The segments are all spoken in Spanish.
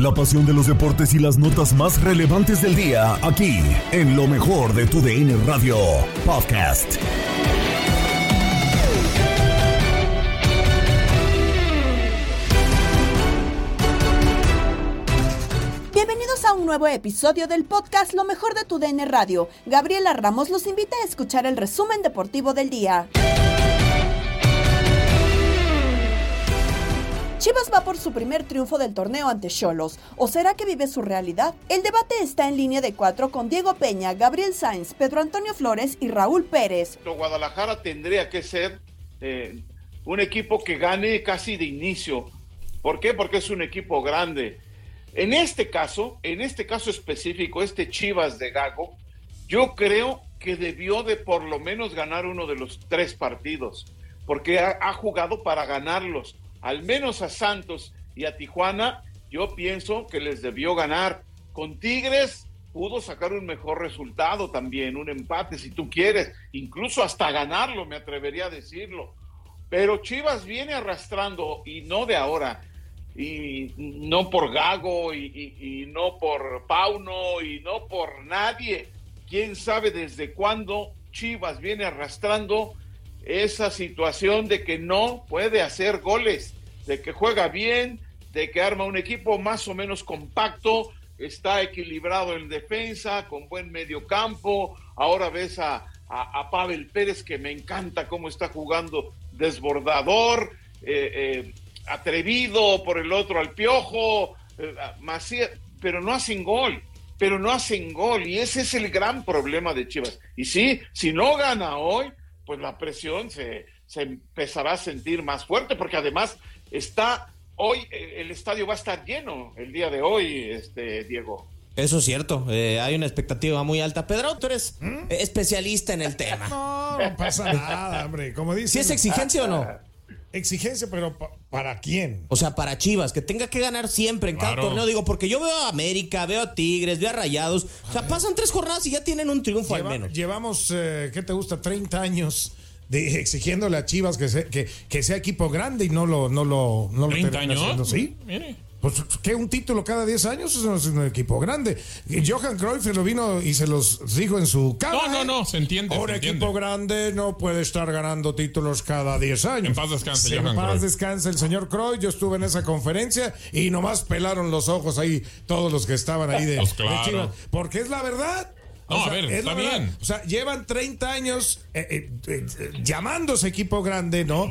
La pasión de los deportes y las notas más relevantes del día, aquí, en lo mejor de tu DN Radio Podcast. Bienvenidos a un nuevo episodio del podcast Lo mejor de tu DN Radio. Gabriela Ramos los invita a escuchar el resumen deportivo del día. Chivas va por su primer triunfo del torneo ante Cholos. ¿O será que vive su realidad? El debate está en línea de cuatro con Diego Peña, Gabriel Sainz, Pedro Antonio Flores y Raúl Pérez. Guadalajara tendría que ser eh, un equipo que gane casi de inicio. ¿Por qué? Porque es un equipo grande. En este caso, en este caso específico, este Chivas de Gago, yo creo que debió de por lo menos ganar uno de los tres partidos, porque ha, ha jugado para ganarlos al menos a Santos y a Tijuana, yo pienso que les debió ganar. Con Tigres pudo sacar un mejor resultado también, un empate si tú quieres, incluso hasta ganarlo, me atrevería a decirlo. Pero Chivas viene arrastrando y no de ahora, y no por Gago, y, y no por Pauno, y no por nadie. ¿Quién sabe desde cuándo Chivas viene arrastrando esa situación de que no puede hacer goles, de que juega bien, de que arma un equipo más o menos compacto, está equilibrado en defensa, con buen medio campo. Ahora ves a, a, Pavel Pérez que me encanta cómo está jugando desbordador, eh, eh, atrevido por el otro al piojo, eh, pero no hacen gol, pero no hacen gol y ese es el gran problema de Chivas. Y sí, si no gana hoy, pues la presión se, se empezará a sentir más fuerte, porque además está hoy, eh, el estadio va a estar lleno el día de hoy, este Diego. Eso es cierto, eh, hay una expectativa muy alta. Pedro, tú eres ¿Mm? especialista en el tema. No, no pasa nada, hombre. Como dice. ¿Si es exigencia o no? Exigencia, pero ¿para quién? O sea, para Chivas, que tenga que ganar siempre en cada torneo. Digo, porque yo veo a América, veo a Tigres, veo a Rayados. O sea, pasan tres jornadas y ya tienen un triunfo al menos. Llevamos, eh, ¿qué te gusta? 30 años de, exigiéndole a Chivas que, sea, que, que, sea equipo grande y no lo, no lo, no lo años? Haciendo, ¿sí? Mire. Pues que un título cada 10 años eso es un equipo grande. Johan Cruyff lo vino y se los dijo en su cara. No, no, no, se entiende. Un equipo grande no puede estar ganando títulos cada 10 años. En paz descanse, En paz descanse el señor Cruyff. Yo estuve en esa conferencia y nomás pelaron los ojos ahí todos los que estaban ahí de, pues claro. de Chivas. Porque es la verdad. No, a ver, está bien. O sea, llevan 30 años eh, eh, eh, llamándose equipo grande, ¿no?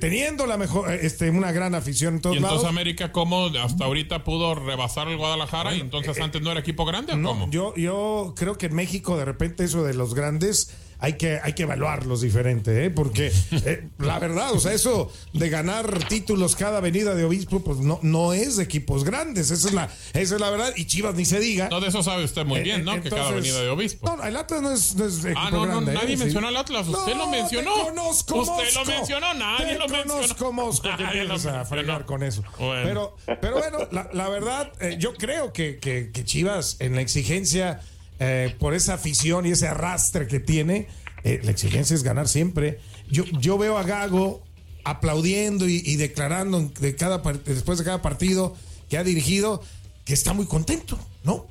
teniendo la mejor, este, una gran afición en todos ¿Y entonces lados. América cómo hasta ahorita pudo rebasar el Guadalajara y entonces antes no era equipo grande o no, cómo? Yo, yo creo que en México de repente eso de los grandes hay que, hay que evaluarlos diferente, ¿eh? porque eh, la verdad, o sea, eso de ganar títulos cada venida de obispo, pues no, no es de equipos grandes, esa es la, esa es la verdad, y Chivas ni se diga. No, de eso sabe usted muy bien, ¿no? que cada venida de obispo. No, el Atlas no es, no es equipo ah, no, grande. No, nadie ¿eh? mencionó al Atlas, usted no, lo mencionó. Te conozco, usted lo mencionó, nadie te lo mencionó. Conozco, Mosco, que empiezas a frenar con eso. Bueno. Pero, pero bueno, la, la verdad, eh, yo creo que, que, que, Chivas en la exigencia, eh, por esa afición y ese arrastre que tiene, eh, la exigencia es ganar siempre. Yo, yo veo a Gago aplaudiendo y, y declarando de cada, después de cada partido que ha dirigido que está muy contento, ¿no?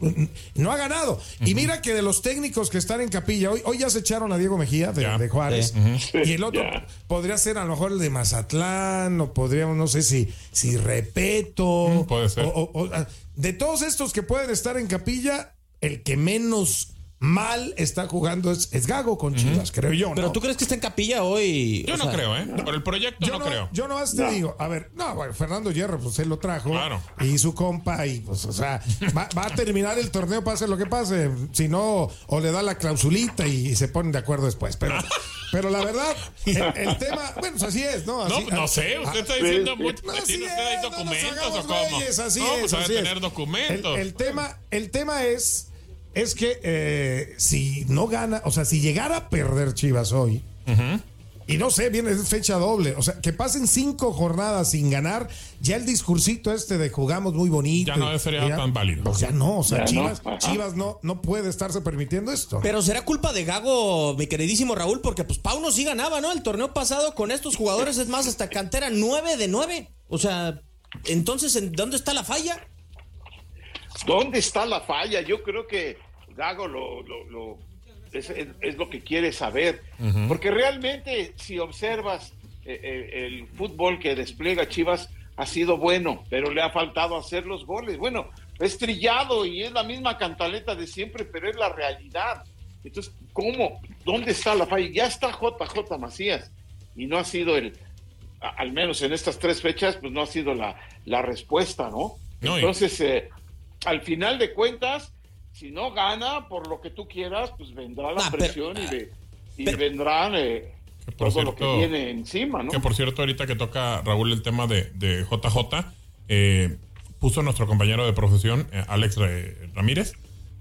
No ha ganado. Uh -huh. Y mira que de los técnicos que están en capilla, hoy, hoy ya se echaron a Diego Mejía de, yeah. de Juárez, uh -huh. y el otro yeah. podría ser a lo mejor el de Mazatlán, o podríamos, no sé si, si Repeto, -huh. puede ser. O, o, o, de todos estos que pueden estar en capilla, el que menos mal está jugando es, es Gago con Chivas, uh -huh. creo yo. ¿no? Pero tú crees que está en capilla hoy. Yo no sea, creo, ¿eh? Por el proyecto yo no, creo. Yo nomás te no. digo, a ver, no, bueno, Fernando Hierro, pues él lo trajo. Claro. Y su compa, y pues, o sea, va, va, a terminar el torneo, pase lo que pase. Si no, o le da la clausulita y, y se ponen de acuerdo después. Pero. Pero la verdad, el, el, tema, bueno, pues así es, ¿no? Así, no, no sé, usted está diciendo mucho. No, ¿Tiene usted ahí documentos no o cómo? Reyes, así no, es, pues así tener es. documentos. El, el, tema, el tema es es que eh, si no gana, o sea, si llegara a perder Chivas hoy, uh -huh. y no sé, viene fecha doble, o sea, que pasen cinco jornadas sin ganar, ya el discursito este de jugamos muy bonito. Ya no sería ya, tan válido. Pues ya no, o sea, ya Chivas, no. Chivas no, no puede estarse permitiendo esto. Pero será culpa de Gago, mi queridísimo Raúl, porque pues Pauno sí ganaba, ¿no? El torneo pasado con estos jugadores, es más, hasta cantera 9 de 9. O sea, entonces, ¿en dónde está la falla? ¿Dónde está la falla? Yo creo que Gago lo, lo, es, lo que quiere saber. Porque realmente, si observas eh, eh, el fútbol que despliega Chivas, ha sido bueno, pero le ha faltado hacer los goles. Bueno, es trillado y es la misma cantaleta de siempre, pero es la realidad. Entonces, ¿cómo? ¿Dónde está la falla? Ya está JJ Macías y no ha sido el, al menos en estas tres fechas, pues no ha sido la, la respuesta, ¿no? Entonces, eh, al final de cuentas, si no gana por lo que tú quieras, pues vendrá la presión y, de, y vendrán eh, todo lo que viene encima, ¿no? Que por cierto, ahorita que toca Raúl el tema de, de JJ, eh, puso nuestro compañero de profesión, eh, Alex Ramírez,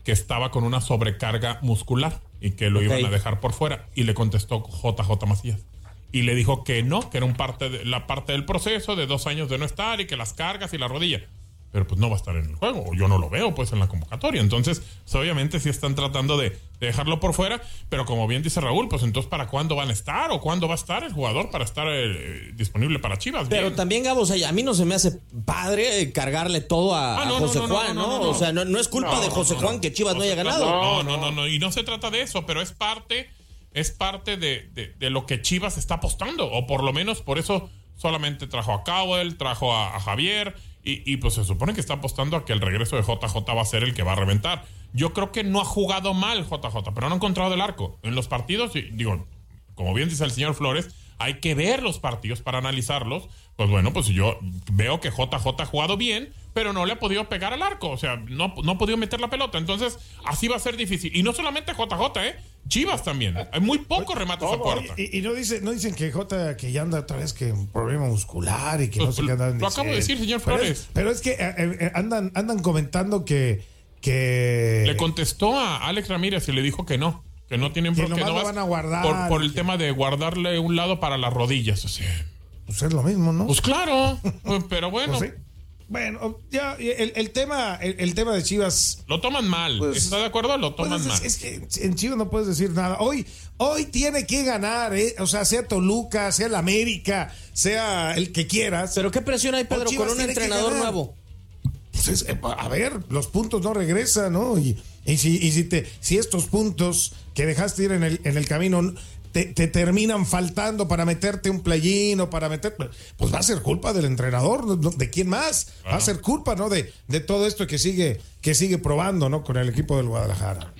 que estaba con una sobrecarga muscular y que lo iban a dejar por fuera. Y le contestó JJ Macías. Y le dijo que no, que era un parte de, la parte del proceso de dos años de no estar y que las cargas y la rodilla pero pues no va a estar en el juego. Yo no lo veo pues en la convocatoria. Entonces, pues, obviamente sí están tratando de, dejarlo por fuera, pero como bien dice Raúl, pues entonces ¿para cuándo van a estar o cuándo va a estar el jugador para estar eh, disponible para Chivas? Pero también, Gabo, o sea, a mí no se me hace padre cargarle todo a, José Juan, ¿no? O sea, no, es culpa de José Juan que Chivas no haya ganado. No, no, no, no, y no se trata de eso, pero es parte, es parte de, de, lo que Chivas está apostando, o por lo menos por eso solamente trajo a Cowell, trajo a Javier y, pues se supone que está apostando a que el regreso de JJ va a ser el que va a reventar. Yo creo que no ha jugado mal JJ, pero no ha encontrado el arco. En los partidos, digo, como bien dice el señor Flores, hay que ver los partidos para analizarlos. Pues bueno, pues yo veo que JJ ha jugado bien, pero no le ha podido pegar al arco. O sea, no, no ha podido meter la pelota. Entonces, así va a ser difícil. Y no solamente JJ, ¿eh? Chivas también. Hay muy pocos remates a puerta. Y, no, dice, no dicen que J que ya anda otra vez que un problema muscular y que no sé qué andan Lo acabo de decir, señor Flores. Pero es, que eh, eh, eh, andan, andan comentando que, que. Le contestó a Alex Ramírez y le dijo que no. Que no tienen que no van a guardar. Por, el tema de guardarle un lado para las rodillas. O sea. Pues es lo mismo, ¿no? Pues claro. pero bueno. Pues bueno, ya el, tema el, tema de Chivas lo toman mal. Pues, ¿Está de acuerdo? Lo toman pues, mal. Es, que en Chivas no puedes decir nada. Hoy hoy tiene que ganar, ¿eh? o sea, sea Toluca, sea el América, sea el que quieras. Pero qué presión hay Pedro con un entrenador nuevo. Pues eh, a ver, los puntos no regresan, ¿no? Y, si, y si, te, si estos puntos que dejaste ir en el, en el camino te, terminan faltando para meterte un play o para meter. Pues va a ser culpa del entrenador, ¿de quién más? Va a ser culpa, ¿no? De, de todo esto que sigue, que sigue probando, ¿no? Con el equipo del Guadalajara.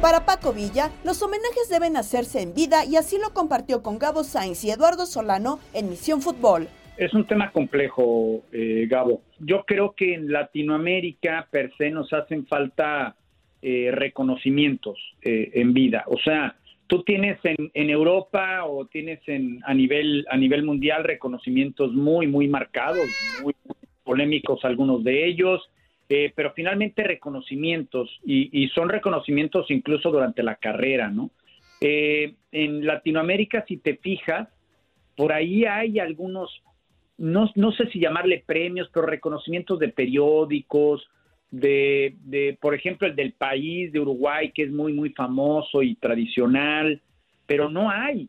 Para Paco Villa, los homenajes deben hacerse en vida y así lo compartió con Gabo Sainz y Eduardo Solano en Misión Fútbol. Es un tema complejo, eh, Gabo. Yo creo que en Latinoamérica per se nos hacen falta eh, reconocimientos eh, en vida. O sea, tú tienes en, Europa o tienes en, a, nivel, a nivel mundial reconocimientos muy, muy marcados, muy polémicos algunos de ellos, eh, pero finalmente reconocimientos y, son reconocimientos incluso durante la carrera, ¿no? en Latinoamérica, si te fijas, por ahí hay algunos, no, no sé si llamarle premios, pero reconocimientos de periódicos, de, de, por ejemplo, el del país de Uruguay, que es muy, muy famoso y tradicional, pero no hay,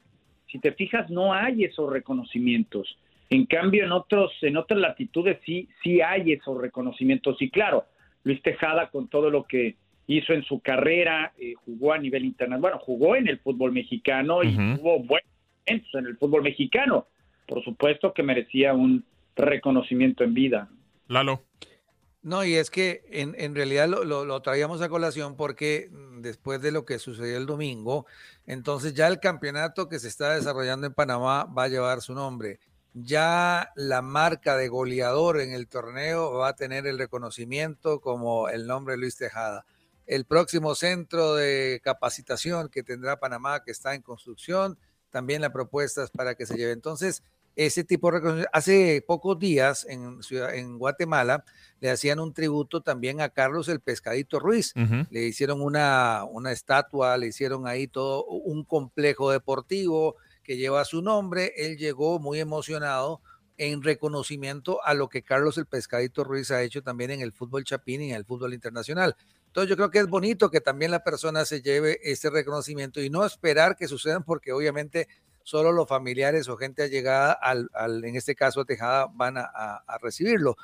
si te fijas, no hay esos reconocimientos. En cambio, en otros, en otras latitudes sí, sí hay esos reconocimientos. Y claro, Luis Tejada con todo lo que hizo en su carrera, eh, jugó a nivel internacional, bueno, jugó en el fútbol mexicano y tuvo buenos momentos en el fútbol mexicano. Por supuesto que merecía un reconocimiento en vida. Lalo. No, y es que en, en realidad lo, lo, traíamos a colación porque mm, después de lo que sucedió el domingo, entonces ya el campeonato que se está desarrollando en Panamá va a llevar su nombre. Ya la marca de goleador en el torneo va a tener el reconocimiento como el nombre Luis Tejada. El próximo centro de capacitación que tendrá Panamá, que está en construcción, también la propuesta es para que se lleve. Entonces, ese tipo de reconocimiento. Hace pocos días en, en Guatemala le hacían un tributo también a Carlos el Pescadito Ruiz. Le hicieron una, una estatua, le hicieron ahí todo un complejo deportivo que lleva su nombre. Él llegó muy emocionado en reconocimiento a lo que Carlos el Pescadito Ruiz ha hecho también en el fútbol chapín y en el fútbol internacional. Entonces yo creo que es bonito que también la persona se lleve ese reconocimiento y no esperar que sucedan porque obviamente solo los familiares o gente allegada al, al en este caso a Tejada van a, a recibirlo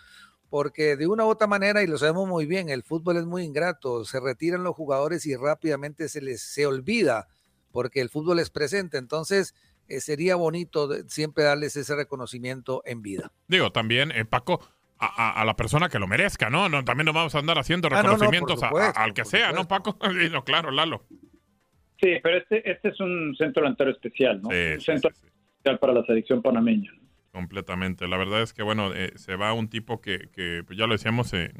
porque de una u otra manera, y lo sabemos muy bien, el fútbol es muy ingrato, se retiran los jugadores y rápidamente se les se olvida, porque el fútbol es presente, entonces eh, sería bonito siempre darles ese reconocimiento en vida. Digo, también, eh, Paco, a, la persona que lo merezca, ¿no? no también nos vamos a andar haciendo ah, reconocimientos al que sea, ¿no, Paco? no, claro, Lalo. Sí, pero este, este es un centro delantero especial, ¿no? un centro especial para la selección panameña. Completamente. La verdad es que, bueno, eh, se va un tipo que, que pues ya lo decíamos, eh,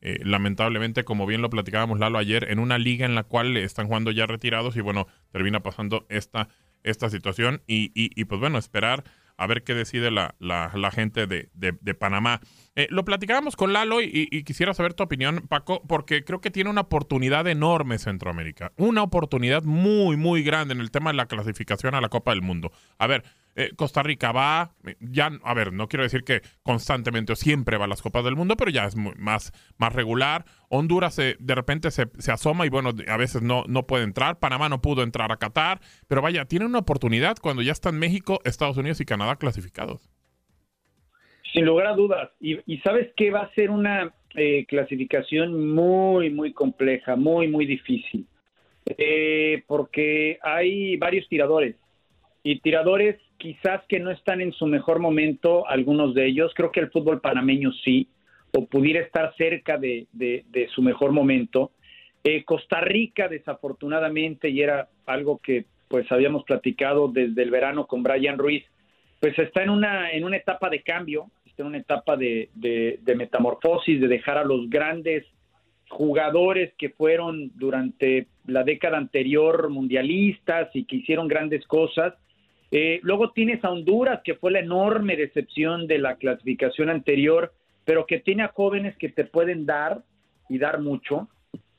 eh, lamentablemente, como bien lo platicábamos Lalo ayer, en una liga en la cual están jugando ya retirados y, bueno, termina pasando esta, esta situación. Y, y, pues, bueno, esperar a ver qué decide la, la, gente de, de, Panamá. lo platicábamos con Lalo y, y, quisiera saber tu opinión, Paco, porque creo que tiene una oportunidad enorme Centroamérica. Una oportunidad muy, muy grande en el tema de la clasificación a la Copa del Mundo. A ver, eh, Costa Rica va, ya, a ver, no quiero decir que constantemente o siempre va a las Copas del Mundo, pero ya es más, más regular. Honduras de repente se, asoma y bueno, a veces no, no puede entrar. Panamá no pudo entrar a Qatar, pero vaya, tiene una oportunidad cuando ya están México, Estados Unidos y Canadá clasificados. Sin lugar a dudas. Y, sabes que va a ser una eh, clasificación muy, muy compleja, muy, muy difícil. Eh, porque hay varios tiradores y tiradores quizás que no están en su mejor momento, algunos de ellos. Creo que el fútbol panameño sí, o pudiera estar cerca de, su mejor momento. Eh, Costa Rica, desafortunadamente, y era algo que pues habíamos platicado desde el verano con Brian Ruiz, pues está en una, en una etapa de cambio, está en una etapa de, de metamorfosis, de dejar a los grandes jugadores que fueron durante la década anterior mundialistas y que hicieron grandes cosas, eh, luego tienes a Honduras, que fue la enorme decepción de la clasificación anterior, pero que tiene a jóvenes que te pueden dar y dar mucho.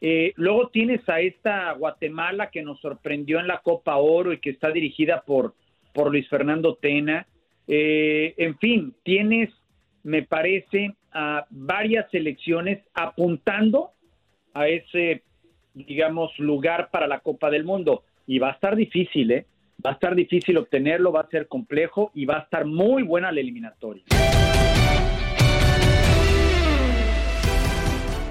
Eh, luego tienes a esta Guatemala que nos sorprendió en la Copa Oro y que está dirigida por, por Luis Fernando Tena. Eh, en fin, tienes, me parece, a varias selecciones apuntando a ese, digamos, lugar para la Copa del Mundo. Y va a estar difícil, ¿eh? Va a estar difícil obtenerlo, va a ser complejo y va a estar muy buena la eliminatoria.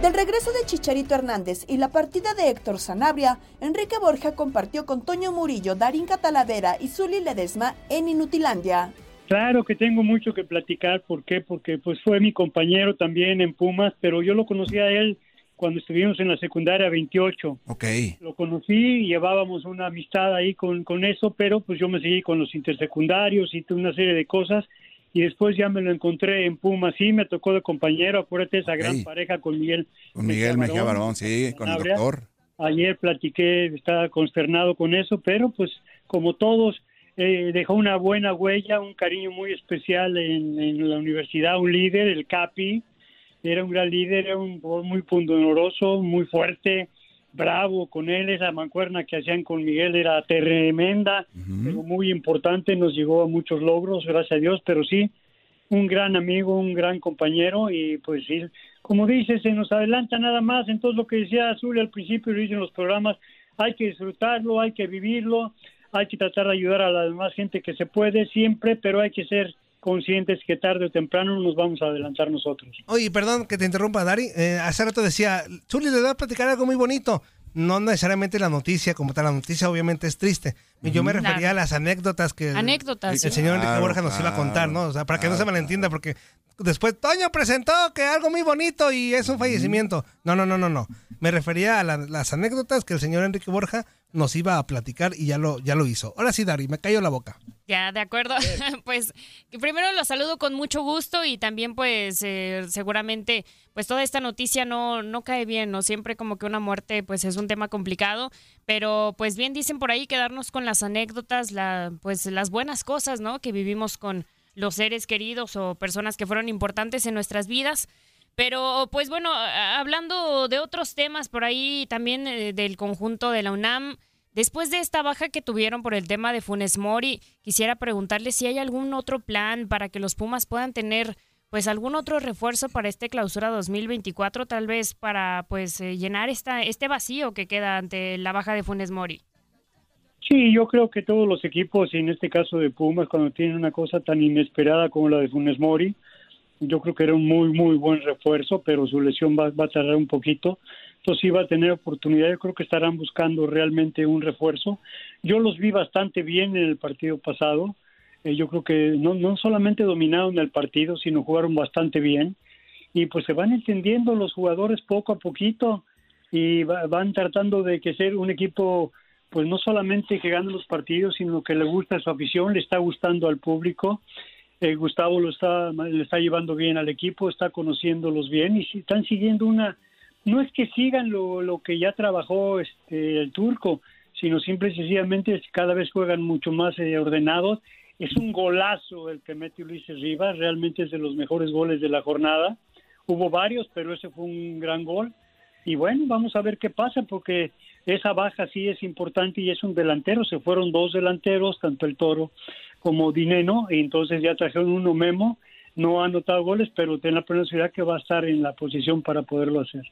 Del regreso de Chicharito Hernández y la partida de Héctor Sanabria, Enrique Borja compartió con Toño Murillo, Darín Catalavera y Zuli Ledesma en Inutilandia. Claro que tengo mucho que platicar, ¿por qué? Porque pues fue mi compañero también en Pumas, pero yo lo conocí a él cuando estuvimos en la secundaria 28. Ok. Lo conocí y llevábamos una amistad ahí con, con eso, pero pues yo me seguí con los intersecundarios y una serie de cosas y después ya me lo encontré en Puma, sí, me tocó de compañero, acuérdate esa gran pareja con Miguel. Con Miguel Mejía Barón, sí, con el doctor. Ayer platiqué, estaba consternado con eso, pero pues como todos, eh, dejó una buena huella, un cariño muy especial en, en la universidad, un líder, el Capi, era un gran líder, era un muy pundonoroso, muy fuerte, bravo con él, esa mancuerna que hacían con Miguel era tremenda, pero muy importante, nos llegó a muchos logros, gracias a Dios, pero sí, un gran amigo, un gran compañero y pues sí, como dices, se nos adelanta nada más, entonces lo que decía Azul al principio, lo dicen los programas, hay que disfrutarlo, hay que vivirlo, hay que tratar de ayudar a la demás gente que se puede siempre, pero hay que ser conscientes que tarde o temprano nos vamos a adelantar nosotros. Oye, perdón que te interrumpa, Dari. Eh, hace rato decía, Chuli, le voy a platicar algo muy bonito. No necesariamente la noticia como tal, la noticia obviamente es triste. Yo me refería a las anécdotas que anécdotas, el, señor Enrique Borja nos iba a contar, ¿no? O sea, para que no se malentienda, porque después Toño presentó que algo muy bonito y es un fallecimiento. No, no, no, no, no. Me refería a las anécdotas que el señor Enrique Borja nos iba a platicar y ya lo, ya lo hizo. Ahora sí, Dari, me cayó la boca. Ya, de acuerdo. pues primero los saludo con mucho gusto y también pues eh, seguramente pues toda esta noticia no, no cae bien, ¿no? Siempre como que una muerte pues es un tema complicado, pero pues bien dicen por ahí quedarnos con las anécdotas, la, pues las buenas cosas, ¿no? Que vivimos con los seres queridos o personas que fueron importantes en nuestras vidas. Pero pues bueno, hablando de otros temas por ahí también eh, del conjunto de la UNAM, después de esta baja que tuvieron por el tema de Funes Mori, quisiera preguntarle si hay algún otro plan para que los Pumas puedan tener pues algún otro refuerzo para este clausura 2024, tal vez para pues eh, llenar esta, este vacío que queda ante la baja de Funes Mori. Sí, yo creo que todos los equipos, y en este caso de Pumas, cuando tienen una cosa tan inesperada como la de Funes Mori, yo creo que era un muy, muy buen refuerzo, pero su lesión va, va a tardar un poquito. Entonces sí va a tener oportunidad. Yo creo que estarán buscando realmente un refuerzo. Yo los vi bastante bien en el partido pasado. Eh, yo creo que no, no solamente dominaron el partido, sino jugaron bastante bien. Y pues se van entendiendo los jugadores poco a poquito y van tratando de que ser un equipo, pues no solamente que gane los partidos, sino que le gusta su afición, le está gustando al público. Eh, Gustavo lo está, le está llevando bien al equipo, está conociéndolos bien y están siguiendo una, no es que sigan lo, lo que ya trabajó este, el turco, sino simple y sencillamente cada vez juegan mucho más eh, ordenados es un golazo el que mete Ulises Rivas, realmente es de los mejores goles de la jornada. Hubo varios, pero ese fue un gran gol. Y bueno, vamos a ver qué pasa, porque esa baja sí es importante y es un delantero. Se fueron dos delanteros, tanto el Toro como Dineno, y entonces ya trajeron uno Memo. No ha anotado goles, pero ten la seguridad que va a estar en la posición para poderlo hacer.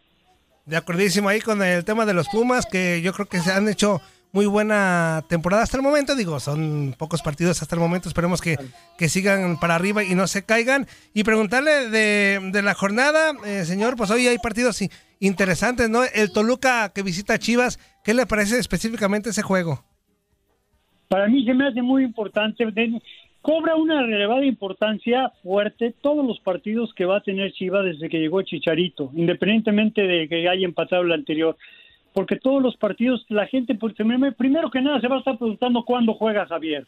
De acordísimo ahí con el tema de los Pumas, que yo creo que se han hecho muy buena temporada hasta el momento. Digo, son pocos partidos hasta el momento. Esperemos que, que sigan para arriba y no se caigan. Y preguntarle de, la jornada, eh, señor, pues hoy hay partidos interesantes, ¿no? El Toluca que visita Chivas, ¿qué le parece específicamente ese juego? Para mí se me hace muy importante. Cobra una relevada importancia fuerte todos los partidos que va a tener Chivas desde que llegó Chicharito, independientemente de que haya empatado el anterior porque todos los partidos, la gente, pues, primero que nada se va a estar preguntando cuándo juega Javier.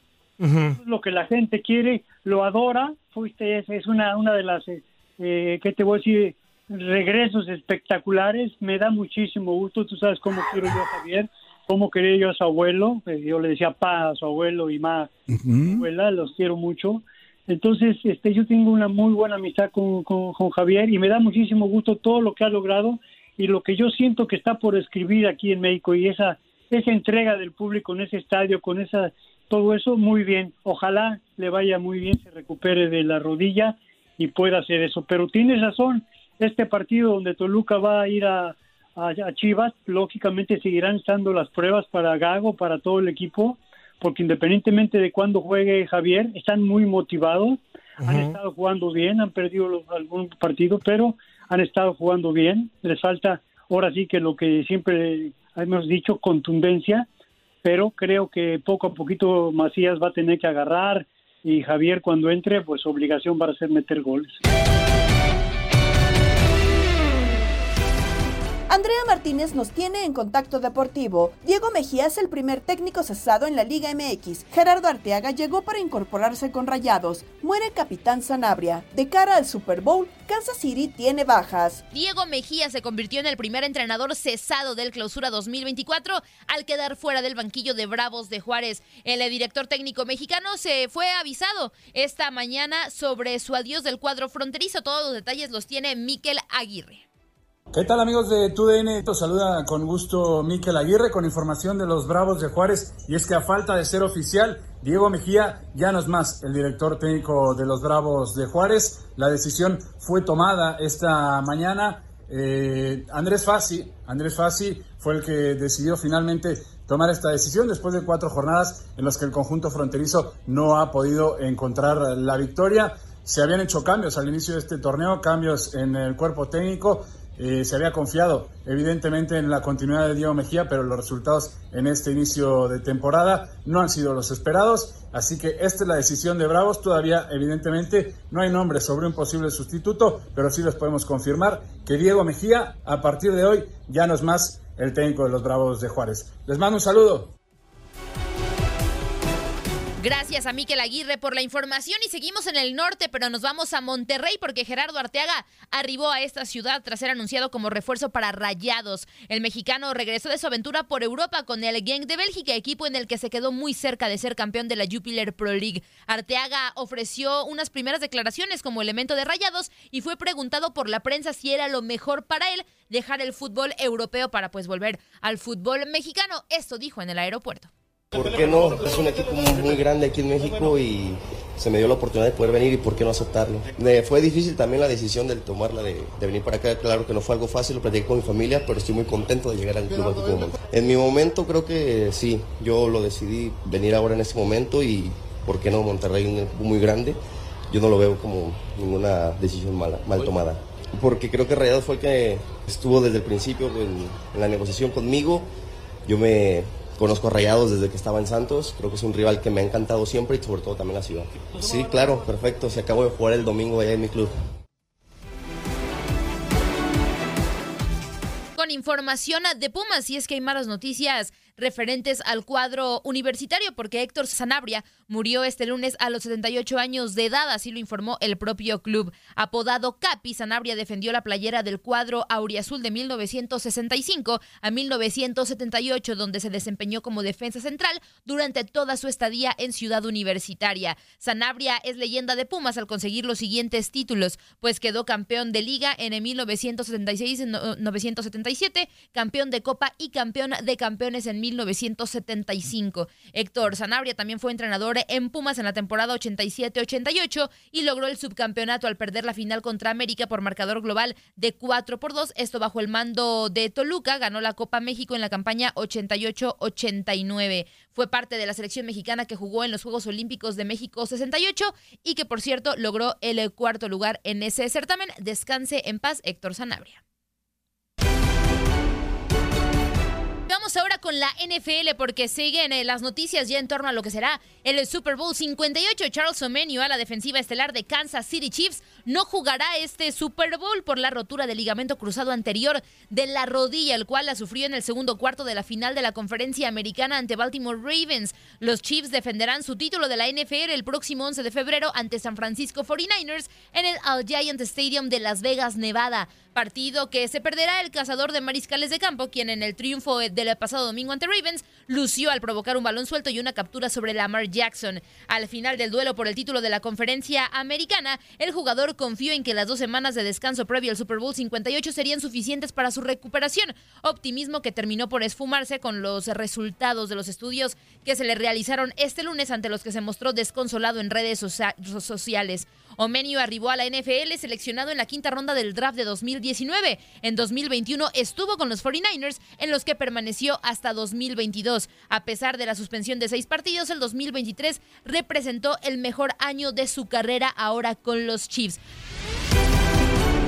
lo que la gente quiere, lo adora. Fuiste, es, es una, una de las, eh, eh, ¿qué te voy a decir? Regresos espectaculares. Me da muchísimo gusto. Tú sabes cómo quiero yo a Javier, cómo quería yo a su abuelo. Eh, yo le decía pa a su abuelo y ma abuela, los quiero mucho. Entonces, este, yo tengo una muy buena amistad con, con, con Javier y me da muchísimo gusto todo lo que ha logrado y lo que yo siento que está por escribir aquí en México y esa esa entrega del público en ese estadio con esa todo eso muy bien. Ojalá le vaya muy bien se recupere de la rodilla y pueda hacer eso. Pero tienes razón este partido donde Toluca va a ir a, a, Chivas lógicamente seguirán estando las pruebas para Gago para todo el equipo porque independientemente de cuándo juegue Javier están muy motivados han estado jugando bien han perdido los, algún partido pero han estado jugando bien, les falta ahora sí que lo que siempre hemos dicho, contundencia, pero creo que poco a poquito Macías va a tener que agarrar y Javier cuando entre, pues obligación va a ser meter goles. Andrea Martínez nos tiene en contacto deportivo. Diego Mejía es el primer técnico cesado en la Liga MX. Gerardo Arteaga llegó para incorporarse con Rayados. Muere Capitán Sanabria. De cara al Super Bowl, Kansas City tiene bajas. Diego Mejía se convirtió en el primer entrenador cesado del Clausura 2024 al quedar fuera del banquillo de Bravos de Juárez. El director técnico mexicano se fue avisado esta mañana sobre su adiós del cuadro fronterizo. Todos los detalles los tiene Miquel Aguirre. ¿Qué tal amigos de TUDN? Te saluda con gusto Miquel Aguirre con información de los Bravos de Juárez y es que a falta de ser oficial, Diego Mejía ya no es más el director técnico de los Bravos de Juárez. La decisión fue tomada esta mañana. Eh, Andrés Fassi, Andrés Fassi fue el que decidió finalmente tomar esta decisión después de cuatro jornadas en las que el conjunto fronterizo no ha podido encontrar la victoria. Se habían hecho cambios al inicio de este torneo, cambios en el cuerpo técnico, eh, se había confiado evidentemente en la continuidad de Diego Mejía, pero los resultados en este inicio de temporada no han sido los esperados. Así que esta es la decisión de Bravos. Todavía evidentemente no hay nombre sobre un posible sustituto, pero sí les podemos confirmar que Diego Mejía a partir de hoy ya no es más el técnico de los Bravos de Juárez. Les mando un saludo. Gracias a Miquel Aguirre por la información y seguimos en el norte, pero nos vamos a Monterrey porque Gerardo Arteaga arribó a esta ciudad tras ser anunciado como refuerzo para Rayados. El mexicano regresó de su aventura por Europa con el Genk de Bélgica, equipo en el que se quedó muy cerca de ser campeón de la Jupiler Pro League. Arteaga ofreció unas primeras declaraciones como elemento de Rayados y fue preguntado por la prensa si era lo mejor para él dejar el fútbol europeo para pues volver al fútbol mexicano. Esto dijo en el aeropuerto. ¿Por qué no? Es un equipo muy grande aquí en México y se me dio la oportunidad de poder venir y por qué no aceptarlo. fue difícil también la decisión de tomarla de, venir para acá, claro que no fue algo fácil, lo platiqué con mi familia, pero estoy muy contento de llegar al club aquí En mi momento creo que sí, yo lo decidí venir ahora en este momento y por qué no Monterrey, un equipo muy grande, yo no lo veo como ninguna decisión mala, mal tomada. Porque creo que Rayados fue el que estuvo desde el principio en, en la negociación conmigo. Yo me, Conozco Rayados desde que estaba en Santos, creo que es un rival que me ha encantado siempre y sobre todo también la ciudad. Sí, claro, perfecto, se acabó de jugar el domingo allá en mi club. Con información de Pumas, y es que hay malas noticias referentes al cuadro universitario, porque Héctor Sanabria murió este lunes a los 78 años de edad, así lo informó el propio club. Apodado Capi, Sanabria defendió la playera del cuadro auriazul de 1965 a 1978, donde se desempeñó como defensa central durante toda su estadía en Ciudad Universitaria. Sanabria es leyenda de Pumas al conseguir los siguientes títulos, pues quedó campeón de liga en el 1976 1977, campeón de Copa y campeón de campeones en 1975. Héctor Sanabria también fue entrenador en Pumas en la temporada 87-88 y logró el subcampeonato al perder la final contra América por marcador global de 4 por 2. Esto bajo el mando de Toluca. Ganó la Copa México en la campaña 88-89. Fue parte de la selección mexicana que jugó en los Juegos Olímpicos de México 68 y que, por cierto, logró el cuarto lugar en ese certamen. Descanse en paz, Héctor Sanabria. Con la NFL porque siguen eh, las noticias ya en torno a lo que será el Super Bowl 58. Charles O'Menio a la defensiva estelar de Kansas City Chiefs no jugará este Super Bowl por la rotura del ligamento cruzado anterior de la rodilla, el cual la sufrió en el segundo cuarto de la final de la conferencia americana ante Baltimore Ravens. Los Chiefs defenderán su título de la NFL el próximo 11 de febrero ante San Francisco 49ers en el Al Giant Stadium de Las Vegas, Nevada. Partido que se perderá el cazador de mariscales de campo, quien en el triunfo del pasado domingo ante Ravens lució al provocar un balón suelto y una captura sobre Lamar Jackson. Al final del duelo por el título de la conferencia americana, el jugador confió en que las dos semanas de descanso previo al Super Bowl 58 serían suficientes para su recuperación, optimismo que terminó por esfumarse con los resultados de los estudios que se le realizaron este lunes ante los que se mostró desconsolado en redes sociales. Omenio arribó a la NFL seleccionado en la quinta ronda del draft de 2019. En 2021 estuvo con los 49ers, en los que permaneció hasta 2022. A pesar de la suspensión de seis partidos, el 2023 representó el mejor año de su carrera ahora con los Chiefs.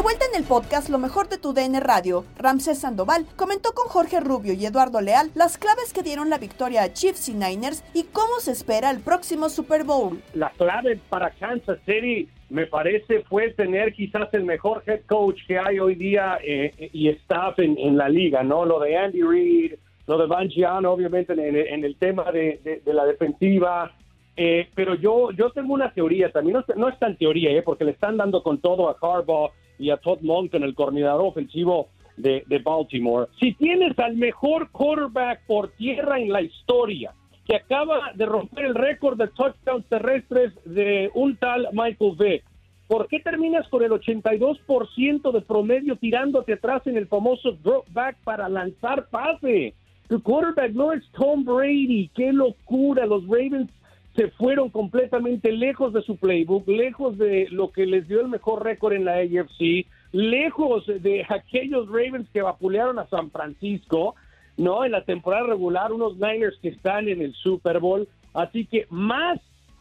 De vuelta en el podcast Lo mejor de tu DN Radio, Ramsés Sandoval comentó con Jorge Rubio y Eduardo Leal las claves que dieron la victoria a Chiefs y Niners y cómo se espera el próximo Super Bowl. La clave para Kansas City me parece fue tener quizás el mejor head coach que hay hoy día eh, y staff en, la liga, ¿no? Lo de Andy Reid, lo de Van Giano, obviamente en, el tema de, la defensiva, eh, pero yo, yo tengo una teoría también, no, no es tan teoría, eh, porque le están dando con todo a Harbaugh y a Todd Monken, el coordinador ofensivo de, Baltimore. Si tienes al mejor quarterback por tierra en la historia, que acaba de romper el récord de touchdowns terrestres de un tal Michael Vick, ¿por qué terminas con el 82% de promedio tirándote atrás en el famoso drop back para lanzar pase? Tu quarterback no es Tom Brady, qué locura, los Ravens se fueron completamente lejos de su playbook, lejos de lo que les dio el mejor récord en la AFC, lejos de aquellos Ravens que vapulearon a San Francisco, ¿no? En la temporada regular, unos Niners que están en el Super Bowl. Así que más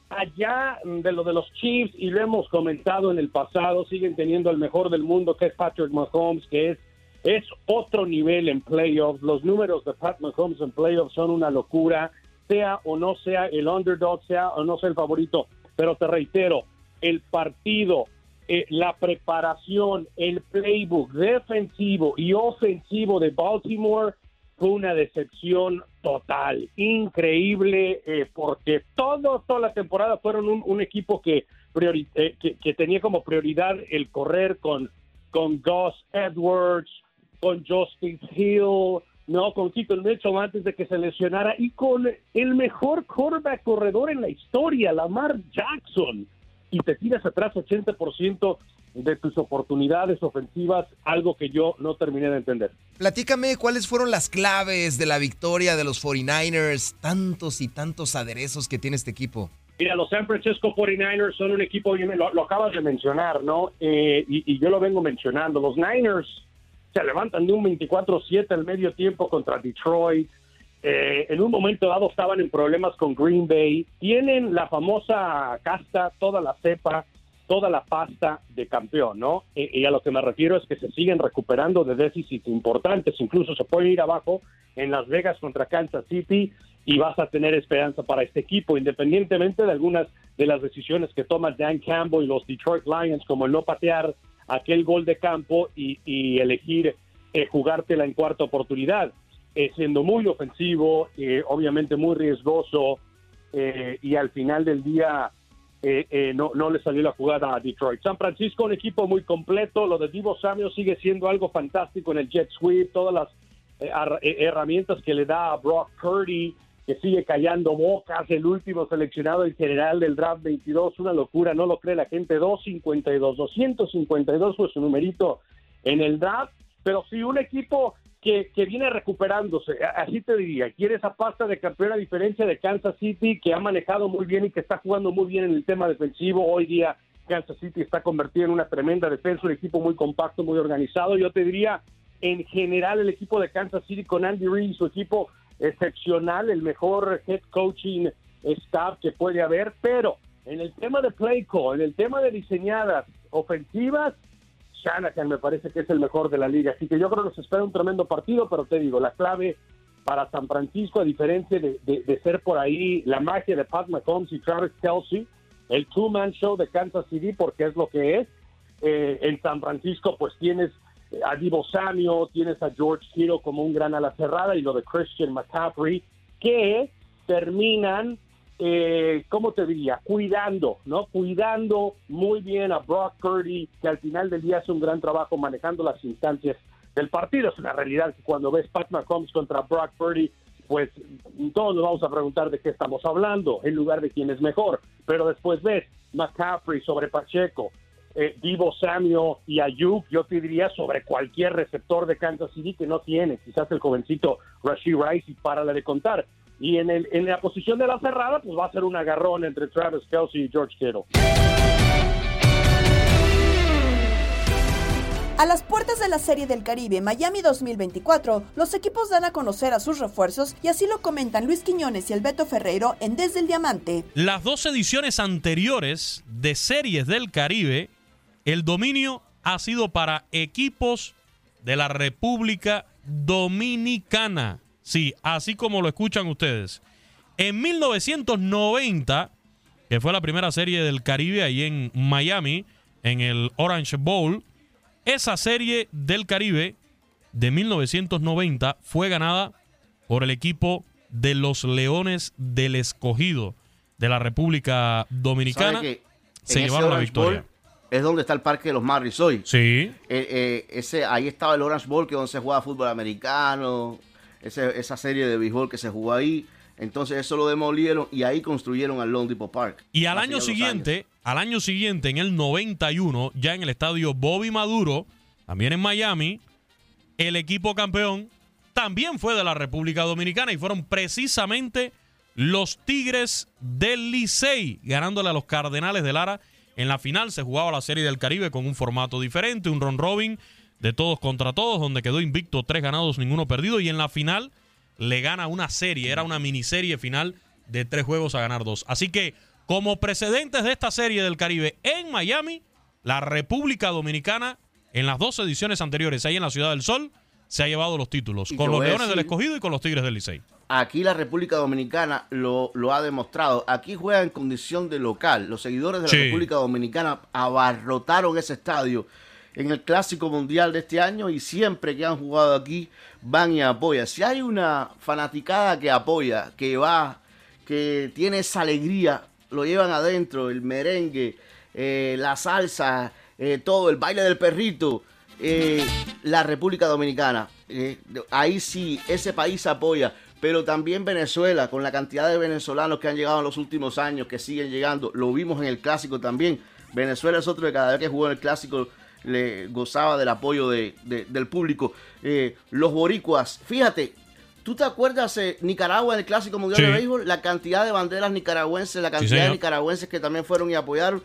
allá de lo de los Chiefs, y lo hemos comentado en el pasado, siguen teniendo el mejor del mundo, que es Patrick Mahomes, que es, es otro nivel en playoffs. Los números de Pat Mahomes en playoffs son una locura sea o no sea el underdog, sea o no sea el favorito. Pero te reitero, el partido, eh, la preparación, el playbook defensivo y ofensivo de Baltimore fue una decepción total, increíble, eh, porque todo, toda la temporada fueron un, equipo que, eh, que, que, tenía como prioridad el correr con, con Gus Edwards, con Justice Hill, no, con Keaton Mitchell antes de que se lesionara y con el mejor quarterback corredor en la historia, Lamar Jackson, y te tiras atrás 80% de tus oportunidades ofensivas, algo que yo no terminé de entender. Platícame cuáles fueron las claves de la victoria de los 49ers, tantos y tantos aderezos que tiene este equipo. Mira, los San Francisco 49ers son un equipo, lo, lo acabas de mencionar, ¿no? Eh, y, y yo lo vengo mencionando. Los Niners se levantan de un 24-7 al medio tiempo contra Detroit. Eh, en un momento dado estaban en problemas con Green Bay. Tienen la famosa casta, toda la cepa, toda la pasta de campeón, ¿no? Y, a lo que me refiero es que se siguen recuperando de déficits importantes. Incluso se puede ir abajo en Las Vegas contra Kansas City y vas a tener esperanza para este equipo, independientemente de algunas de las decisiones que toma Dan Campbell y los Detroit Lions, como el no patear aquel gol de campo y, elegir eh, jugártela en cuarta oportunidad, eh, siendo muy ofensivo, eh, obviamente muy riesgoso, y al final del día no, no le salió la jugada a Detroit. San Francisco, un equipo muy completo, lo de Divo Samuel sigue siendo algo fantástico en el jet sweep, todas las herramientas que le da a Brock Purdy, que sigue callando bocas, el último seleccionado en general del draft 22, una locura, no lo cree la gente, 252, 252 fue su numerito en el draft, pero sí un equipo que, que viene recuperándose, así te diría, quiere esa pasta de campeón a diferencia de Kansas City, que ha manejado muy bien y que está jugando muy bien en el tema defensivo, hoy día Kansas City está convertido en una tremenda defensa, un equipo muy compacto, muy organizado, yo te diría, en general el equipo de Kansas City con Andy Reid y su equipo excepcional, el mejor head coaching staff que puede haber, pero en el tema de play call, en el tema de diseñadas ofensivas, Shanahan me parece que es el mejor de la liga. Así que yo creo que nos espera un tremendo partido, pero te digo, la clave para San Francisco, a diferencia de, ser por ahí la magia de Pat McCombs y Travis Kelsey, el two-man show de Kansas City, porque es lo que es, eh, en San Francisco pues tienes a Divo tienes a George Hero como un gran ala cerrada y lo de Christian McCaffrey, que terminan, eh, ¿cómo te diría? Cuidando, ¿no? Cuidando muy bien a Brock Purdy, que al final del día hace un gran trabajo manejando las instancias del partido. Es una realidad que cuando ves Pat McCombs contra Brock Purdy, pues todos nos vamos a preguntar de qué estamos hablando, en lugar de quién es mejor. Pero después ves McCaffrey sobre Pacheco, eh, Divo Samuel y Ayuk, yo te diría sobre cualquier receptor de Kansas City que no tiene, quizás el jovencito Rashid Rice y para la de contar. Y en, el, en la posición de la cerrada, pues va a ser un agarrón entre Travis Kelsey y George Kittle. A las puertas de la Serie del Caribe Miami 2024, los equipos dan a conocer a sus refuerzos y así lo comentan Luis Quiñones y el Beto Ferreiro en Desde el Diamante. Las dos ediciones anteriores de Series del Caribe el dominio ha sido para equipos de la República Dominicana. Sí, así como lo escuchan ustedes. En 1990, que fue la primera serie del Caribe ahí en Miami, en el Orange Bowl, esa serie del Caribe de 1990 fue ganada por el equipo de los Leones del Escogido de la República Dominicana. Se llevaron la victoria es donde está el parque de los Marlins hoy. Sí. Eh, eh, ese, ahí estaba el Orange Bowl, que es donde se jugaba fútbol americano, esa serie de béisbol que se jugó ahí. Entonces eso lo demolieron y ahí construyeron al Lone Depot Park. Y al año siguiente, al año siguiente, en el 91, ya en el estadio Bobby Maduro, también en Miami, el equipo campeón también fue de la República Dominicana y fueron precisamente los Tigres del Licey, ganándole a los Cardenales de Lara en la final se jugaba la Serie del Caribe con un formato diferente, un ron robin de todos contra todos, donde quedó invicto tres ganados, ninguno perdido. Y en la final le gana una serie, era una miniserie final de tres juegos a ganar dos. Así que, como precedentes de esta Serie del Caribe en Miami, la República Dominicana, en las dos ediciones anteriores, ahí en la Ciudad del Sol, se ha llevado los títulos, con los Leones del Escogido y con los Tigres del Licey. Aquí la República Dominicana lo, lo, ha demostrado. Aquí juega en condición de local. Los seguidores de la República Dominicana abarrotaron ese estadio en el Clásico Mundial de este año y siempre que han jugado aquí van y apoyan. Si hay una fanaticada que apoya, que va, que tiene esa alegría, lo llevan adentro, el merengue, eh, la salsa, eh, todo, el baile del perrito, eh, la República Dominicana eh, ahí sí, ese país apoya. Pero también Venezuela, con la cantidad de venezolanos que han llegado en los últimos años, que siguen llegando, lo vimos en el clásico también. Venezuela es otro de cada vez que jugó en el clásico le gozaba del apoyo de, del público. Eh, los boricuas, fíjate, ¿tú te acuerdas de Nicaragua en el Clásico Mundial de Béisbol? La cantidad de banderas nicaragüenses, la cantidad de nicaragüenses que también fueron y apoyaron.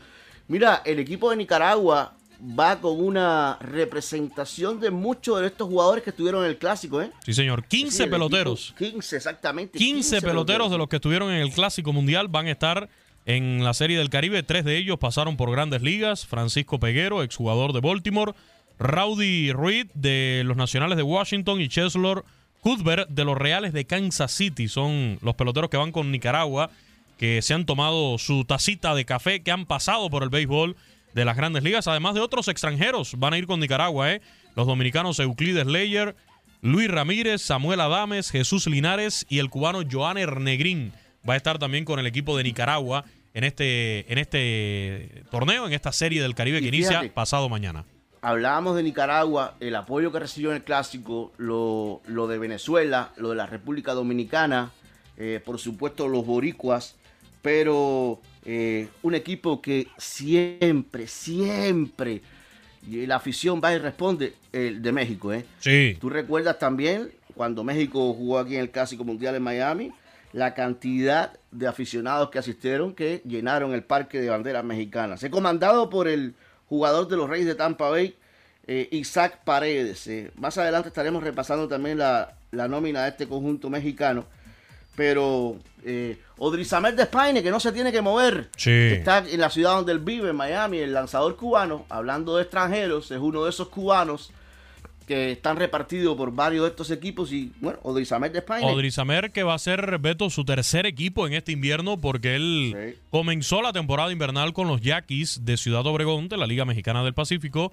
Mira, el equipo de Nicaragua va con una representación de muchos de estos jugadores que estuvieron en el clásico, ¿eh? Sí, señor. 15 peloteros. 15, exactamente. 15, peloteros, de los que estuvieron en el clásico mundial van a estar en la Serie del Caribe. Tres de ellos pasaron por grandes ligas. Francisco Peguero, exjugador de Baltimore. Rowdy Reed de los Nacionales de Washington y Cheslor Cuthbert de los Reales de Kansas City. Son los peloteros que van con Nicaragua, que se han tomado su tacita de café, que han pasado por el béisbol de las grandes ligas, además de otros extranjeros. Van a ir con Nicaragua, ¿eh? Los dominicanos Euclides Leyer, Luis Ramírez, Samuel Adames, Jesús Linares y el cubano Joaner Negrín. Va a estar también con el equipo de Nicaragua en este, en este torneo, en esta serie del Caribe que inicia pasado mañana. Hablábamos de Nicaragua, el apoyo que recibió en el clásico, lo, de Venezuela, lo de la República Dominicana, eh, por supuesto los boricuas, pero eh, un equipo que siempre, siempre la afición va y responde, el de México, ¿eh? Sí. Tú recuerdas también cuando México jugó aquí en el Clásico Mundial en Miami, la cantidad de aficionados que asistieron que llenaron el parque de banderas mexicanas. He comandado por el jugador de los Reyes de Tampa Bay, eh, Isaac Paredes. Eh, más adelante estaremos repasando también la, la nómina de este conjunto mexicano. Pero eh, Odrizamer de España, que no se tiene que mover, está en la ciudad donde él vive, en Miami, el lanzador cubano, hablando de extranjeros, es uno de esos cubanos que están repartidos por varios de estos equipos y bueno, Odrizamer de España. Odrizamer que va a ser, Beto, su tercer equipo en este invierno porque él comenzó la temporada invernal con los Yaquis de Ciudad Obregón de la Liga Mexicana del Pacífico,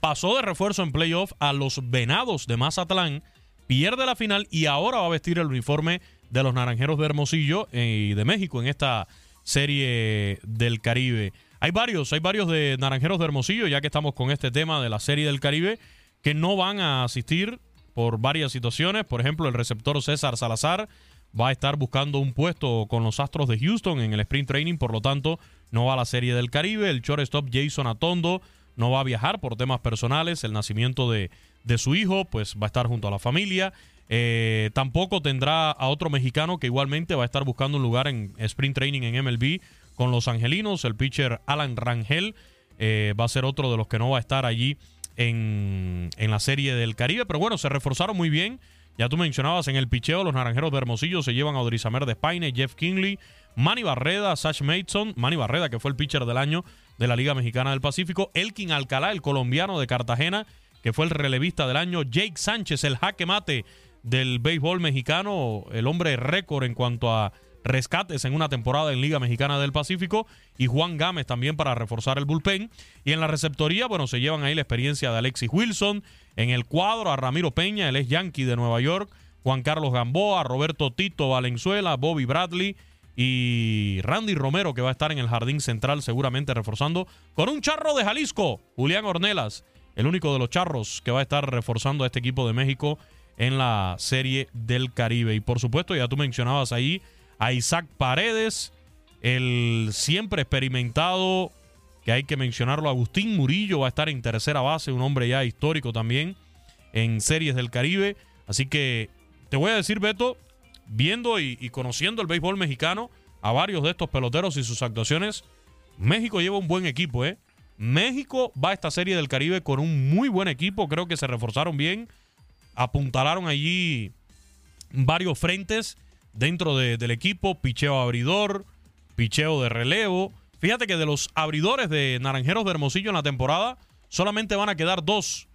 pasó de refuerzo en playoff a los Venados de Mazatlán, pierde la final y ahora va a vestir el uniforme de los Naranjeros de Hermosillo eh, y de México en esta serie del Caribe. Hay varios, hay varios de Naranjeros de Hermosillo, ya que estamos con este tema de la serie del Caribe, que no van a asistir por varias situaciones. Por ejemplo, el receptor César Salazar va a estar buscando un puesto con los Astros de Houston en el sprint training, por lo tanto, no va a la serie del Caribe. El shortstop Jason Atondo no va a viajar por temas personales, el nacimiento de, de su hijo, pues va a estar junto a la familia. Eh, tampoco tendrá a otro mexicano que igualmente va a estar buscando un lugar en sprint training en MLB con los angelinos. El pitcher Alan Rangel eh, va a ser otro de los que no va a estar allí en, la serie del Caribe. Pero bueno, se reforzaron muy bien. Ya tú mencionabas en el picheo, los naranjeros de Hermosillo se llevan a Odrizamer de Spain, Jeff Kingley, Manny Barreda, Sash Mason, Manny Barreda, que fue el pitcher del año de la Liga Mexicana del Pacífico, Elkin Alcalá, el colombiano de Cartagena, que fue el relevista del año, Jake Sánchez, el jaque mate del béisbol mexicano, el hombre récord en cuanto a rescates en una temporada en Liga Mexicana del Pacífico y Juan Gámez también para reforzar el bullpen. Y en la receptoría, bueno, se llevan ahí la experiencia de Alexis Wilson, en el cuadro a Ramiro Peña, el ex Yankee de Nueva York, Juan Carlos Gamboa, Roberto Tito Valenzuela, Bobby Bradley y Randy Romero que va a estar en el jardín central seguramente reforzando con un charro de Jalisco, Julián Ornelas, el único de los charros que va a estar reforzando a este equipo de México en la Serie del Caribe. Y por supuesto, ya tú mencionabas ahí a Isaac Paredes, el siempre experimentado, que hay que mencionarlo, Agustín Murillo va a estar en tercera base, un hombre ya histórico también en Series del Caribe. Así que te voy a decir, Beto, viendo y, conociendo el béisbol mexicano, a varios de estos peloteros y sus actuaciones, México lleva un buen equipo, ¿eh? México va a esta serie del Caribe con un muy buen equipo, creo que se reforzaron bien apuntalaron allí varios frentes dentro del equipo, picheo abridor, picheo de relevo. Fíjate que de los abridores de Naranjeros de Hermosillo en la temporada, solamente van a quedar dos.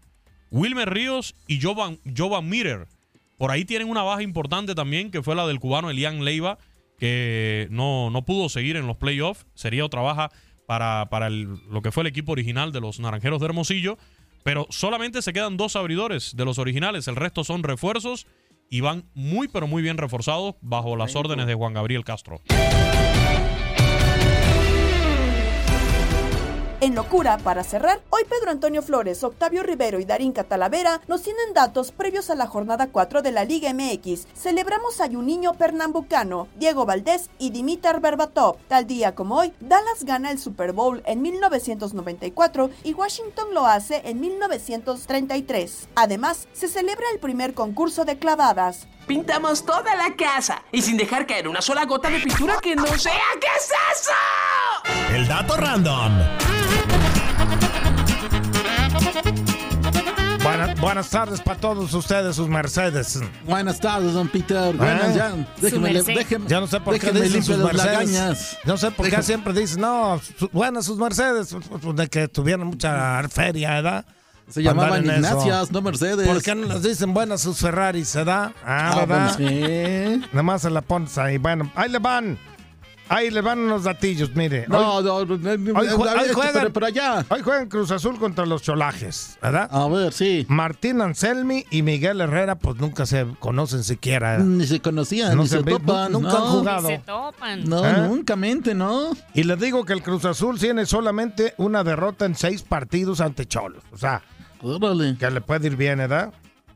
Wilmer Ríos y Jovan, Jovan Mirer. Por ahí tienen una baja importante también, que fue la del cubano Elian Leiva, que no, no pudo seguir en los playoffs. Sería otra baja para, para lo que fue el equipo original de los Naranjeros de Hermosillo. Pero solamente se quedan dos abridores de los originales, el resto son refuerzos y van muy pero muy bien reforzados bajo las órdenes de Juan Gabriel Castro. En locura, para cerrar, hoy Pedro Antonio Flores, Octavio Rivero y Darín Catalavera nos tienen datos previos a la jornada 4 de la Liga MX. Celebramos a Niño Pernambucano, Diego Valdés y Dimitar Berbatov. Tal día como hoy, Dallas gana el Super Bowl en 1994 y Washington lo hace en 1933. Además, se celebra el primer concurso de clavadas. Pintamos toda la casa y sin dejar caer una sola gota de pintura que no sea. ¿Qué es eso? El dato random. buenas tardes para todos ustedes, sus Mercedes. Buenas tardes, don Peter. Buenas, ya. Déjeme, déjeme, ya no sé por qué dicen sus Mercedes. No sé por qué siempre dicen, no, buenas sus Mercedes, de que tuvieron mucha feria, ¿verdad? Se llamaban Ignacias, no Mercedes. ¿Por qué no les dicen buenas sus Ferraris, ¿verdad? Ah, ah ¿verdad? sí. Nada más se la pones ahí. Bueno, ahí le van. Ahí le van unos datillos, mire. No, no, no, hoy, juegan, pero allá. Hoy juegan Cruz Azul contra los Cholajes, ¿verdad? A ver, sí. Martín Anselmi y Miguel Herrera, pues nunca se conocen siquiera. Ni se conocían, ni se, topan. Nunca han jugado. Ni se topan. No, ¿Eh? nunca mente, ¿no? Y les digo que el Cruz Azul tiene solamente una derrota en seis partidos ante Cholos. O sea, que le puede ir bien, ¿verdad?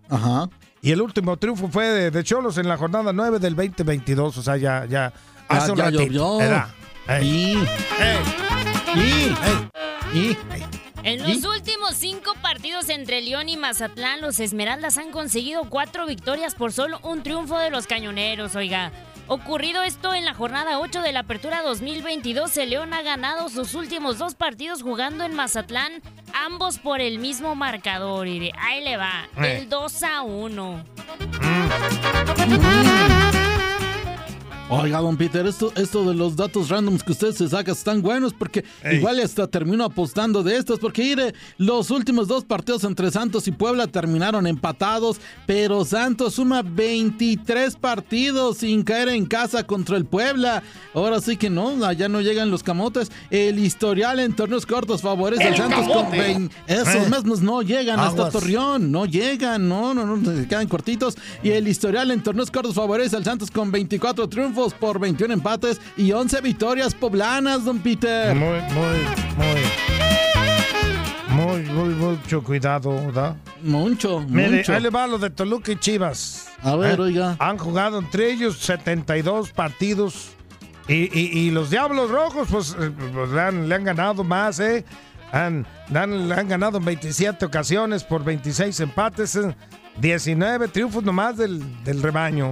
Ajá. Y el último triunfo fue de, de Cholos en la jornada 9 del 2022. O sea, ya, ya Hace ya, llovió. Y, y, en los últimos cinco partidos entre León y Mazatlán, los Esmeraldas han conseguido cuatro victorias por solo un triunfo de los cañoneros, oiga. Ocurrido esto en la jornada 8 de la Apertura 2022, el León ha ganado sus últimos dos partidos jugando en Mazatlán, ambos por el mismo marcador. Y ahí le va, eh. el 2 a 1. Oiga, don Peter, esto, esto de los datos randoms que usted se saca están buenos porque igual hasta termino apostando de estos porque mire, los últimos dos partidos entre Santos y Puebla terminaron empatados, pero Santos suma 23 partidos sin caer en casa contra el Puebla. Ahora sí que no, allá no llegan los camotes. El historial en torneos cortos favorece al Santos con 20. Esos eh. mismos no llegan hasta Torreón, no llegan, no, no, no, se quedan cortitos. Y el historial en torneos cortos favorece al Santos con 24 triunfos por 21 empates y 11 victorias poblanas, don Peter. Muy, muy, muy. Muy, muy, mucho cuidado, ¿verdad? Mucho, Mire, ahí le va lo de Toluca y Chivas. A ver, ¿Eh? oiga. Han jugado entre ellos 72 partidos. Y, los Diablos Rojos, pues, eh, pues le, han, ganado más, ¿eh? Han, han, han, ganado en 27 ocasiones por 26 empates, 19 triunfos nomás del, del rebaño.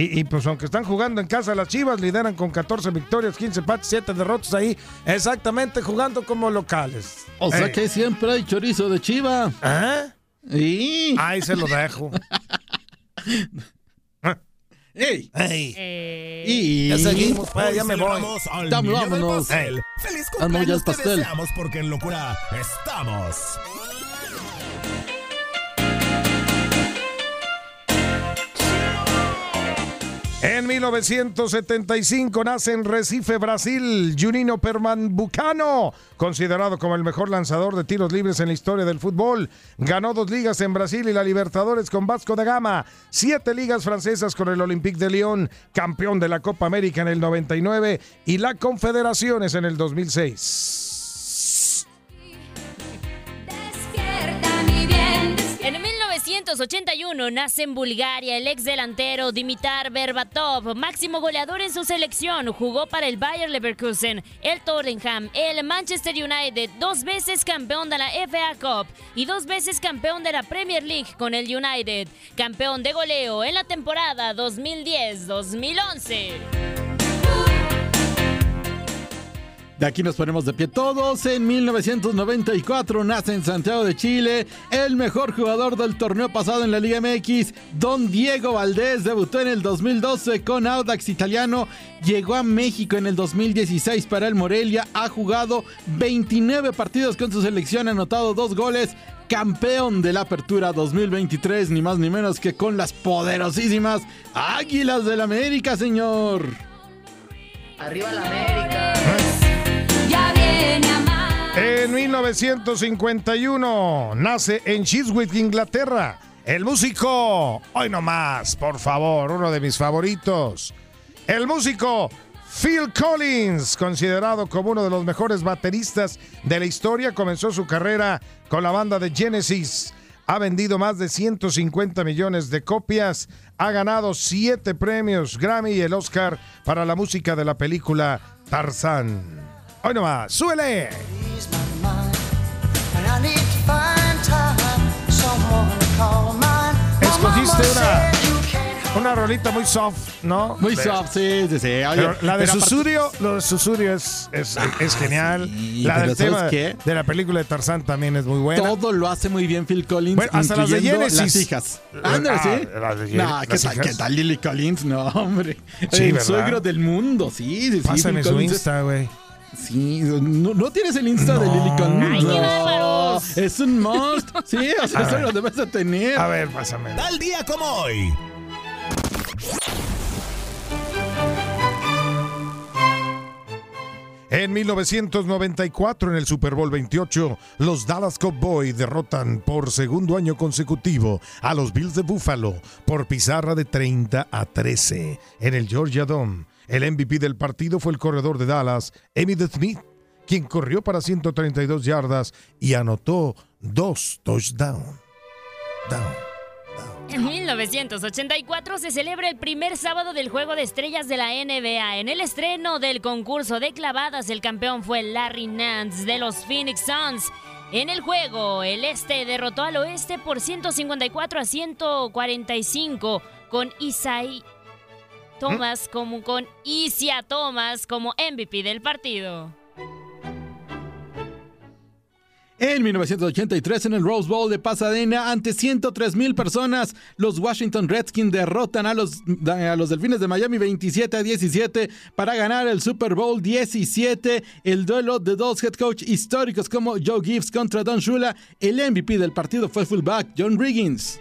Y, pues aunque están jugando en casa las Chivas, lideran con 14 victorias, 15 empates, 7 derrotas ahí, exactamente jugando como locales. O sea que siempre hay chorizo de Chiva. ¿Ah? Y... Ahí se lo dejo. ¡Ey! ¡Ey! Eh... Y... Ya seguimos, pues, ya me voy. vámonos. Feliz cumpleaños te deseamos porque en locura estamos. En 1975 nace en Recife, Brasil, Junino Pernambucano, considerado como el mejor lanzador de tiros libres en la historia del fútbol. Ganó dos ligas en Brasil y la Libertadores con Vasco da Gama, siete ligas francesas con el Olympique de Lyon, campeón de la Copa América en el 99 y la Confederaciones en el 2006. 1981 nace en Bulgaria el ex delantero Dimitar Berbatov, máximo goleador en su selección. Jugó para el Bayer Leverkusen, el Tottenham, el Manchester United, dos veces campeón de la FA Cup y dos veces campeón de la Premier League con el United. Campeón de goleo en la temporada 2010-2011. De aquí nos ponemos de pie todos. En 1994 nace en Santiago de Chile el mejor jugador del torneo pasado en la Liga MX, Don Diego Valdés. Debutó en el 2012 con Audax Italiano. Llegó a México en el 2016 para el Morelia. Ha jugado 29 partidos con su selección, ha anotado dos goles campeón de la Apertura 2023, ni más ni menos que con las poderosísimas Águilas del América, señor. Arriba la América. En 1951 nace en Chiswick, Inglaterra, el músico, hoy no más, por favor, uno de mis favoritos, el músico Phil Collins, considerado como uno de los mejores bateristas de la historia, comenzó su carrera con la banda de Genesis. Ha vendido más de 150 millones de copias, ha ganado siete premios Grammy y el Oscar para la música de la película Tarzán. Hoy nomás, súbele. Escogiste una una rolita muy soft, ¿no? Muy soft, sí, sí, sí. la de Susurio, lo de Susurio es, es, ah, es genial. la del tema de la película de Tarzán también es muy buena. Todo lo hace muy bien Phil Collins. Bueno, hasta las de Genesis. Las hijas. Anda, ah, ¿sí? Las de no, ¿qué, tal, ¿qué tal Lily Collins? No, hombre. Sí, el suegro del mundo, sí, sí, Pásame su Insta, güey. Sí, no, tienes el Insta de Lily Collins. no, es un must. Sí, o sea, eso lo debes de tener. A ver, pásame. Tal día como hoy. En 1994, en el Super Bowl 28, los Dallas Cowboys derrotan por segundo año consecutivo a los Bills de Buffalo por pizarra de 30 a 13 en el Georgia Dome. El MVP del partido fue el corredor de Dallas, Emmitt Smith, quien corrió para 132 yardas y anotó dos touchdowns. Down. En 1984 se celebra el primer sábado del Juego de Estrellas de la NBA. En el estreno del concurso de clavadas, el campeón fue Larry Nance de los Phoenix Suns. En el juego, el este derrotó al oeste por 154 a 145 con Isai Thomas como con Isia Thomas como MVP del partido. En 1983, en el Rose Bowl de Pasadena, ante 103 mil personas, los Washington Redskins derrotan a los, a los Delfines de Miami 27 a 17 para ganar el Super Bowl 17. El duelo de dos head coach históricos como Joe Gibbs contra Don Shula. El MVP del partido fue fullback John Riggins.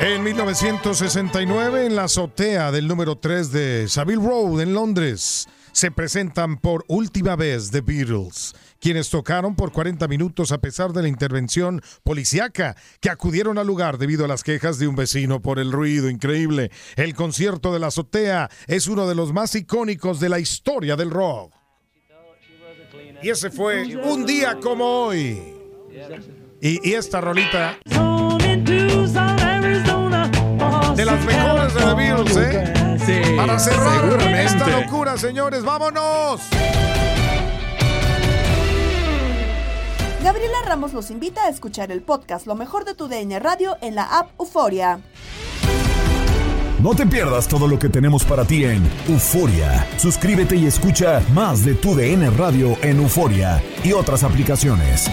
En 1969, en la azotea del número 3 de Savile Road en Londres, se presentan por última vez The Beatles quienes tocaron por 40 minutos a pesar de la intervención policíaca que acudieron al lugar debido a las quejas de un vecino por el ruido increíble. El concierto de la azotea es uno de los más icónicos de la historia del rock. Y ese fue un día como hoy. Y, esta rolita de las mejores de The Beatles, ¿eh? Para cerrar esta locura, señores, vámonos. Gabriela Ramos los invita a escuchar el podcast Lo mejor de tu DN Radio en la app Euforia. No te pierdas todo lo que tenemos para ti en Euforia. Suscríbete y escucha más de tu DN Radio en Euforia y otras aplicaciones.